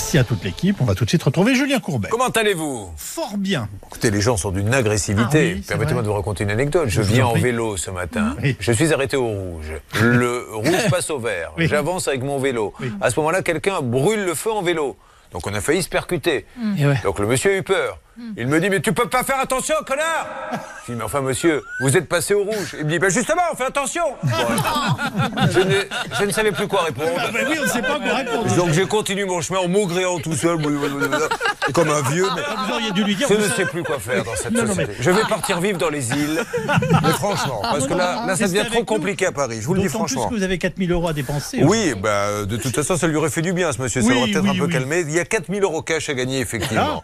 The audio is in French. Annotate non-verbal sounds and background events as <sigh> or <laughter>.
Merci à toute l'équipe. On va tout de suite retrouver Julien Courbet. Comment allez-vous? Fort bien. Écoutez, les gens sont d'une agressivité. Ah oui, Permettez-moi de vous raconter une anecdote. Je viens en vélo ce matin. Oui. Je suis arrêté au rouge. Le rouge <laughs> passe au vert. Oui. J'avance avec mon vélo. À ce moment-là, quelqu'un brûle le feu en vélo. Donc on a failli se percuter. Ouais. Donc le monsieur a eu peur. Il me dit mais tu peux pas faire attention connard Je dis mais enfin monsieur vous êtes passé au rouge. Il me dit ben justement on fait attention. <laughs> Bon, je, ne, je ne savais plus quoi répondre. Ah ben oui, on ne sait pas quoi répondre. Donc j'ai continué mon chemin en maugréant tout seul, comme un vieux. mais Ah, Vous auriez dû lui dire. je ne sais plus quoi faire dans cette Non, non, société. mais- Je vais partir vivre dans les îles. Mais franchement, parce que là, là ça devient trop compliqué à Paris. Je vous le dis plus franchement. que vous avez 4000 euros à dépenser. Oui, bah, de toute façon, ça lui aurait fait du bien, ce monsieur. Ça Oui, l'aurait peut-être oui, un peu oui. calmé. Il y a 4000 euros cash à gagner, effectivement.